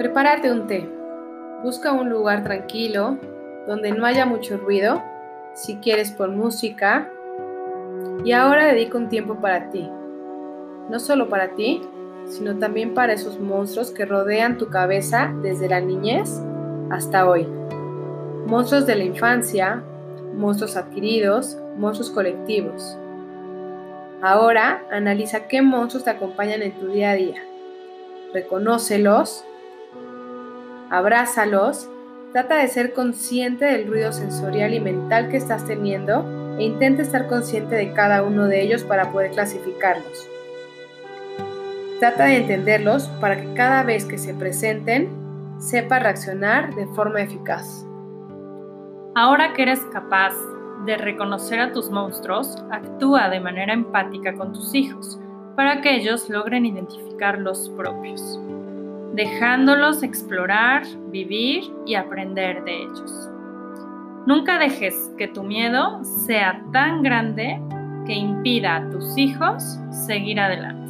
Prepárate un té. Busca un lugar tranquilo donde no haya mucho ruido, si quieres por música. Y ahora dedica un tiempo para ti. No solo para ti, sino también para esos monstruos que rodean tu cabeza desde la niñez hasta hoy. Monstruos de la infancia, monstruos adquiridos, monstruos colectivos. Ahora analiza qué monstruos te acompañan en tu día a día. Reconócelos, abrázalos, trata de ser consciente del ruido sensorial y mental que estás teniendo e intenta estar consciente de cada uno de ellos para poder clasificarlos. Trata de entenderlos para que cada vez que se presenten, sepa reaccionar de forma eficaz. Ahora que eres capaz de reconocer a tus monstruos, actúa de manera empática con tus hijos para que ellos logren identificar los propios, dejándolos explorar, vivir y aprender de ellos. Nunca dejes que tu miedo sea tan grande que impida a tus hijos seguir adelante.